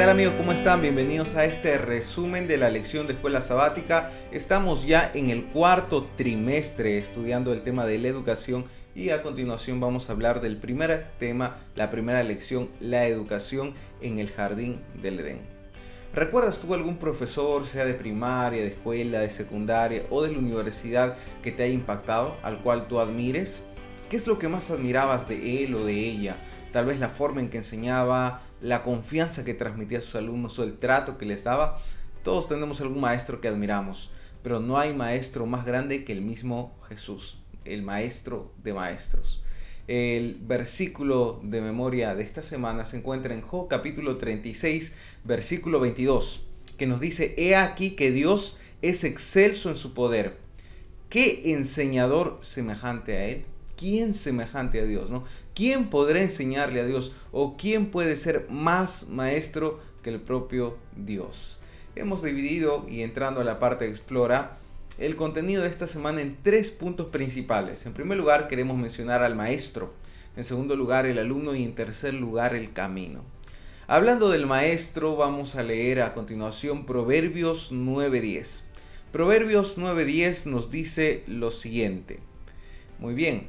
tal amigos? ¿Cómo están? Bienvenidos a este resumen de la lección de escuela sabática. Estamos ya en el cuarto trimestre estudiando el tema de la educación y a continuación vamos a hablar del primer tema, la primera lección, la educación en el jardín del Edén. ¿Recuerdas tú algún profesor, sea de primaria, de escuela, de secundaria o de la universidad que te haya impactado, al cual tú admires? ¿Qué es lo que más admirabas de él o de ella? Tal vez la forma en que enseñaba, la confianza que transmitía a sus alumnos o el trato que les daba. Todos tenemos algún maestro que admiramos, pero no hay maestro más grande que el mismo Jesús, el maestro de maestros. El versículo de memoria de esta semana se encuentra en Job capítulo 36, versículo 22, que nos dice, He aquí que Dios es excelso en su poder. ¿Qué enseñador semejante a Él? ¿Quién semejante a Dios? ¿no? ¿Quién podrá enseñarle a Dios? ¿O quién puede ser más maestro que el propio Dios? Hemos dividido y entrando a la parte explora el contenido de esta semana en tres puntos principales. En primer lugar queremos mencionar al maestro, en segundo lugar el alumno y en tercer lugar el camino. Hablando del maestro vamos a leer a continuación Proverbios 9.10. Proverbios 9.10 nos dice lo siguiente. Muy bien,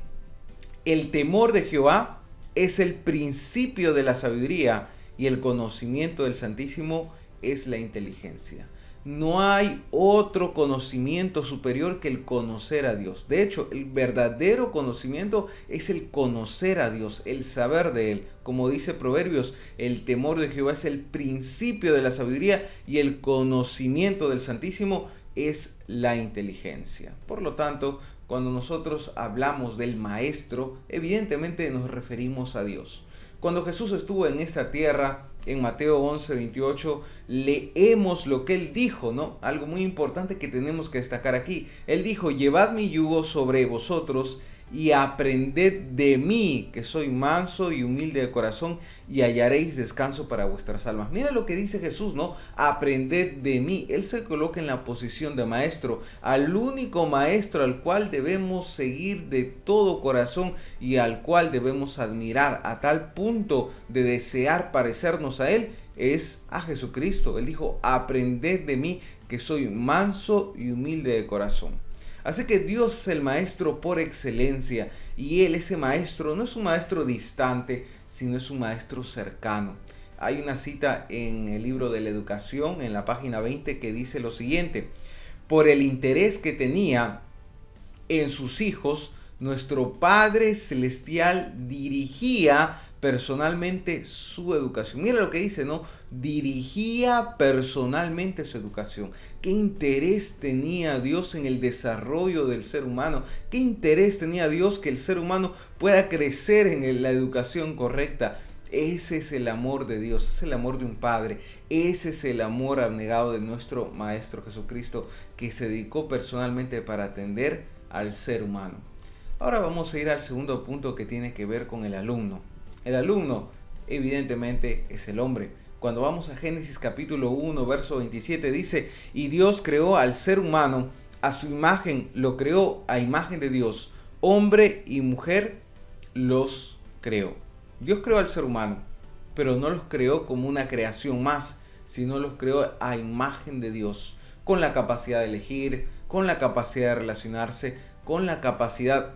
el temor de Jehová es el principio de la sabiduría y el conocimiento del Santísimo es la inteligencia. No hay otro conocimiento superior que el conocer a Dios. De hecho, el verdadero conocimiento es el conocer a Dios, el saber de Él. Como dice Proverbios, el temor de Jehová es el principio de la sabiduría y el conocimiento del Santísimo es la inteligencia. Por lo tanto, cuando nosotros hablamos del Maestro, evidentemente nos referimos a Dios. Cuando Jesús estuvo en esta tierra, en Mateo 11, 28, leemos lo que él dijo, ¿no? Algo muy importante que tenemos que destacar aquí. Él dijo, llevad mi yugo sobre vosotros y aprended de mí, que soy manso y humilde de corazón, y hallaréis descanso para vuestras almas. Mira lo que dice Jesús, ¿no? Aprended de mí. Él se coloca en la posición de maestro, al único maestro al cual debemos seguir de todo corazón y al cual debemos admirar a tal punto de desear parecernos a Él, es a Jesucristo. Él dijo, aprended de mí, que soy manso y humilde de corazón. Así que Dios es el maestro por excelencia y Él, ese maestro, no es un maestro distante, sino es un maestro cercano. Hay una cita en el libro de la educación, en la página 20, que dice lo siguiente, por el interés que tenía en sus hijos, nuestro Padre Celestial dirigía personalmente su educación. Mira lo que dice, ¿no? Dirigía personalmente su educación. ¿Qué interés tenía Dios en el desarrollo del ser humano? ¿Qué interés tenía Dios que el ser humano pueda crecer en la educación correcta? Ese es el amor de Dios, es el amor de un Padre, ese es el amor abnegado de nuestro Maestro Jesucristo que se dedicó personalmente para atender al ser humano. Ahora vamos a ir al segundo punto que tiene que ver con el alumno. El alumno, evidentemente, es el hombre. Cuando vamos a Génesis capítulo 1, verso 27, dice, y Dios creó al ser humano, a su imagen lo creó, a imagen de Dios, hombre y mujer los creó. Dios creó al ser humano, pero no los creó como una creación más, sino los creó a imagen de Dios, con la capacidad de elegir, con la capacidad de relacionarse, con la capacidad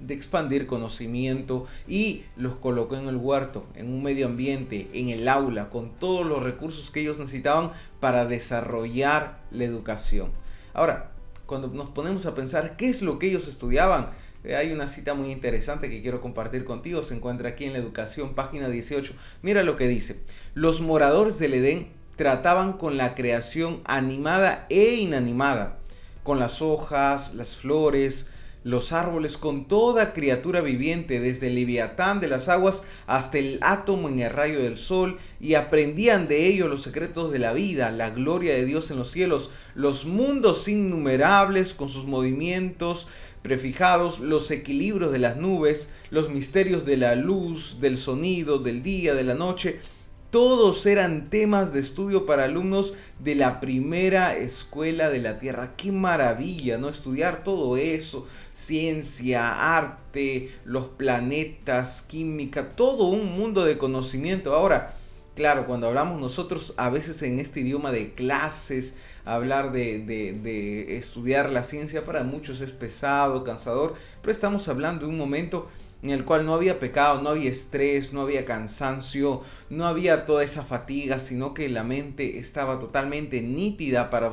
de expandir conocimiento y los colocó en el huerto, en un medio ambiente, en el aula, con todos los recursos que ellos necesitaban para desarrollar la educación. Ahora, cuando nos ponemos a pensar qué es lo que ellos estudiaban, eh, hay una cita muy interesante que quiero compartir contigo, se encuentra aquí en la educación, página 18. Mira lo que dice, los moradores del Edén trataban con la creación animada e inanimada, con las hojas, las flores, los árboles con toda criatura viviente, desde el leviatán de las aguas hasta el átomo en el rayo del sol, y aprendían de ello los secretos de la vida, la gloria de Dios en los cielos, los mundos innumerables con sus movimientos prefijados, los equilibrios de las nubes, los misterios de la luz, del sonido, del día, de la noche, todos eran temas de estudio para alumnos de la primera escuela de la Tierra. Qué maravilla, ¿no? Estudiar todo eso, ciencia, arte, los planetas, química, todo un mundo de conocimiento. Ahora, Claro, cuando hablamos nosotros a veces en este idioma de clases, hablar de, de, estudiar la ciencia para muchos es pesado, cansador, pero estamos hablando de un momento en el cual no había pecado, no había estrés, no había cansancio, no había toda esa fatiga, sino que la mente estaba totalmente nítida para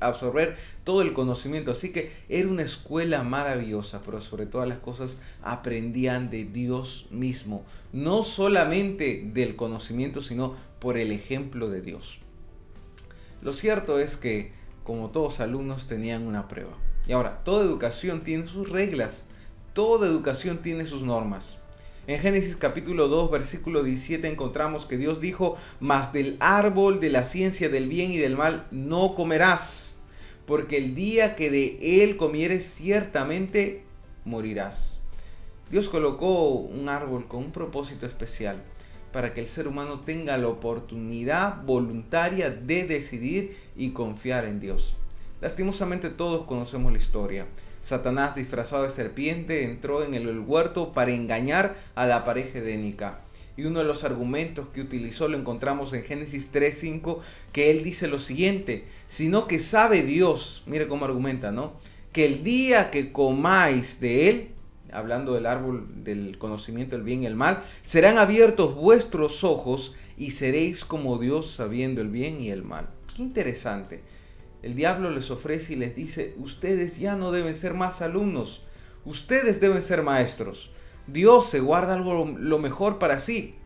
absorber todo el conocimiento. Así que era una escuela maravillosa, pero sobre todas las cosas aprendían de Dios mismo, no solamente del conocimiento, sino por el ejemplo de Dios. Lo cierto es que, como todos alumnos, tenían una prueba. Y ahora, toda educación tiene sus reglas Toda educación tiene sus normas. En Génesis capítulo 2, versículo 17 encontramos que Dios dijo, mas del árbol de la ciencia del bien y del mal no comerás, porque el día que de él comieres ciertamente morirás. Dios colocó un árbol con un propósito especial para que el ser humano tenga la oportunidad voluntaria de decidir y confiar en Dios. Lastimosamente todos conocemos la historia. Satanás disfrazado de serpiente entró en el huerto para engañar a la pareja edénica. Y uno de los argumentos que utilizó lo encontramos en Génesis 3.5, que él dice lo siguiente, sino que sabe Dios, mire cómo argumenta, ¿no? Que el día que comáis de él, hablando del árbol del conocimiento del bien y el mal, serán abiertos vuestros ojos y seréis como Dios sabiendo el bien y el mal. Qué interesante. El diablo les ofrece y les dice, ustedes ya no deben ser más alumnos, ustedes deben ser maestros. Dios se guarda algo lo mejor para sí.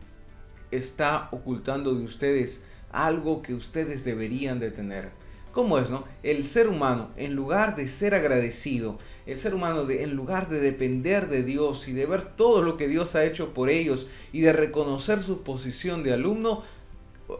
Está ocultando de ustedes algo que ustedes deberían de tener. ¿Cómo es, no? El ser humano, en lugar de ser agradecido, el ser humano, en lugar de depender de Dios y de ver todo lo que Dios ha hecho por ellos y de reconocer su posición de alumno,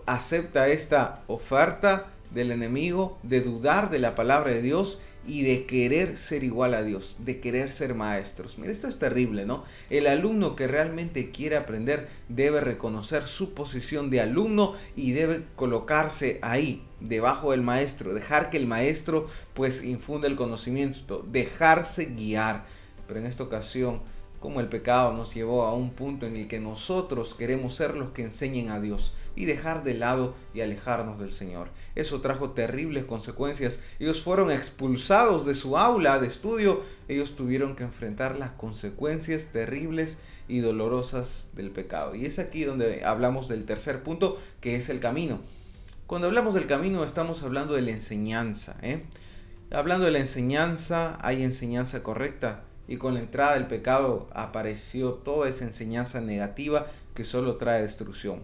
acepta esta oferta del enemigo, de dudar de la palabra de Dios y de querer ser igual a Dios, de querer ser maestros. Mira, esto es terrible, ¿no? El alumno que realmente quiere aprender debe reconocer su posición de alumno y debe colocarse ahí, debajo del maestro, dejar que el maestro pues infunda el conocimiento, dejarse guiar. Pero en esta ocasión como el pecado nos llevó a un punto en el que nosotros queremos ser los que enseñen a Dios y dejar de lado y alejarnos del Señor. Eso trajo terribles consecuencias. Ellos fueron expulsados de su aula de estudio. Ellos tuvieron que enfrentar las consecuencias terribles y dolorosas del pecado. Y es aquí donde hablamos del tercer punto, que es el camino. Cuando hablamos del camino estamos hablando de la enseñanza. ¿eh? Hablando de la enseñanza, hay enseñanza correcta y con la entrada del pecado apareció toda esa enseñanza negativa que solo trae destrucción.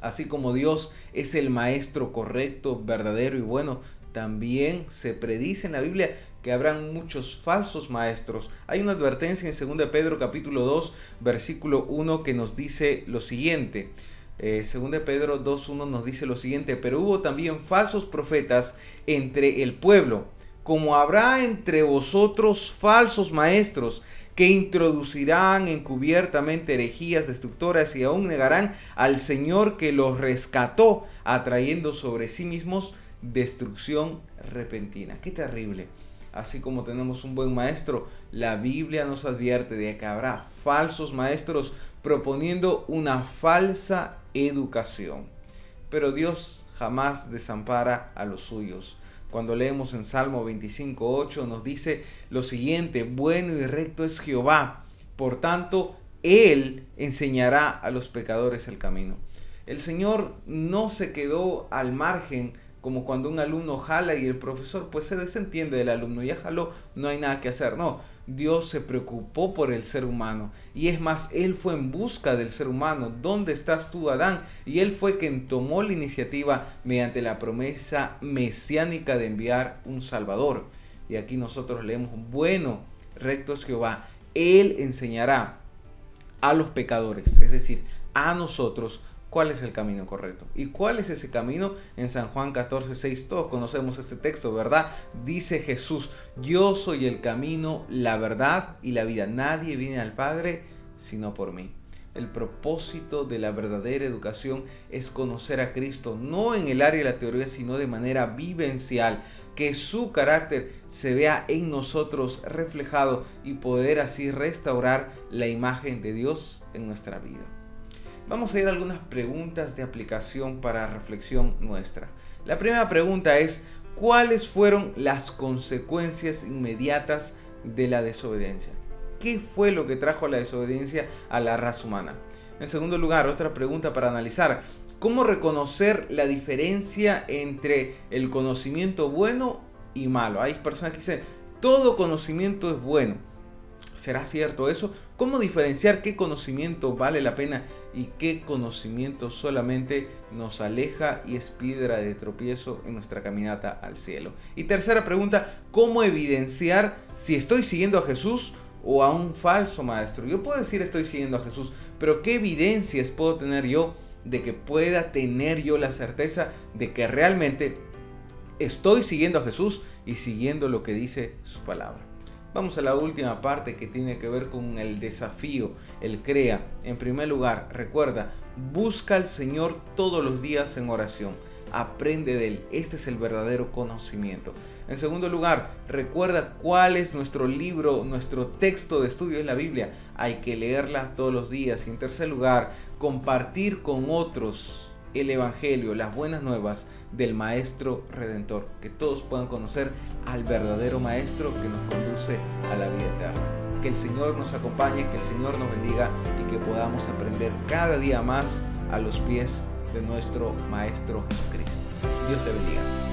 Así como Dios es el maestro correcto, verdadero y bueno, también se predice en la Biblia que habrán muchos falsos maestros. Hay una advertencia en 2 Pedro capítulo 2 versículo 1 que nos dice lo siguiente. Eh, 2 Pedro 2.1 nos dice lo siguiente, pero hubo también falsos profetas entre el pueblo como habrá entre vosotros falsos maestros que introducirán encubiertamente herejías destructoras y aún negarán al Señor que los rescató, atrayendo sobre sí mismos destrucción repentina. Qué terrible. Así como tenemos un buen maestro, la Biblia nos advierte de que habrá falsos maestros proponiendo una falsa educación. Pero Dios jamás desampara a los suyos. Cuando leemos en Salmo 25.8 nos dice lo siguiente, bueno y recto es Jehová, por tanto, Él enseñará a los pecadores el camino. El Señor no se quedó al margen como cuando un alumno jala y el profesor pues se desentiende del alumno, ya jaló, no hay nada que hacer, no. Dios se preocupó por el ser humano. Y es más, Él fue en busca del ser humano. ¿Dónde estás tú, Adán? Y Él fue quien tomó la iniciativa mediante la promesa mesiánica de enviar un Salvador. Y aquí nosotros leemos, bueno, recto es Jehová. Él enseñará a los pecadores, es decir, a nosotros, cuál es el camino correcto. ¿Y cuál es ese camino? En San Juan 14, 6, todos conocemos este texto, ¿verdad? Dice Jesús, yo soy el camino, la verdad y la vida. Nadie viene al Padre sino por mí. El propósito de la verdadera educación es conocer a Cristo, no en el área de la teoría, sino de manera vivencial, que su carácter se vea en nosotros reflejado y poder así restaurar la imagen de Dios en nuestra vida. Vamos a ir a algunas preguntas de aplicación para reflexión nuestra. La primera pregunta es, ¿cuáles fueron las consecuencias inmediatas de la desobediencia? ¿Qué fue lo que trajo la desobediencia a la raza humana? En segundo lugar, otra pregunta para analizar. ¿Cómo reconocer la diferencia entre el conocimiento bueno y malo? Hay personas que dicen, todo conocimiento es bueno. ¿Será cierto eso? ¿Cómo diferenciar qué conocimiento vale la pena y qué conocimiento solamente nos aleja y es piedra de tropiezo en nuestra caminata al cielo? Y tercera pregunta, ¿cómo evidenciar si estoy siguiendo a Jesús o a un falso maestro? Yo puedo decir estoy siguiendo a Jesús, pero ¿qué evidencias puedo tener yo de que pueda tener yo la certeza de que realmente estoy siguiendo a Jesús y siguiendo lo que dice su palabra. Vamos a la última parte que tiene que ver con el desafío, el crea. En primer lugar, recuerda, busca al Señor todos los días en oración aprende de él. Este es el verdadero conocimiento. En segundo lugar, recuerda cuál es nuestro libro, nuestro texto de estudio en la Biblia. Hay que leerla todos los días. Y en tercer lugar, compartir con otros el Evangelio, las buenas nuevas del Maestro Redentor. Que todos puedan conocer al verdadero Maestro que nos conduce a la vida eterna. Que el Señor nos acompañe, que el Señor nos bendiga y que podamos aprender cada día más a los pies de nuestro Maestro Jesucristo. Dios te bendiga.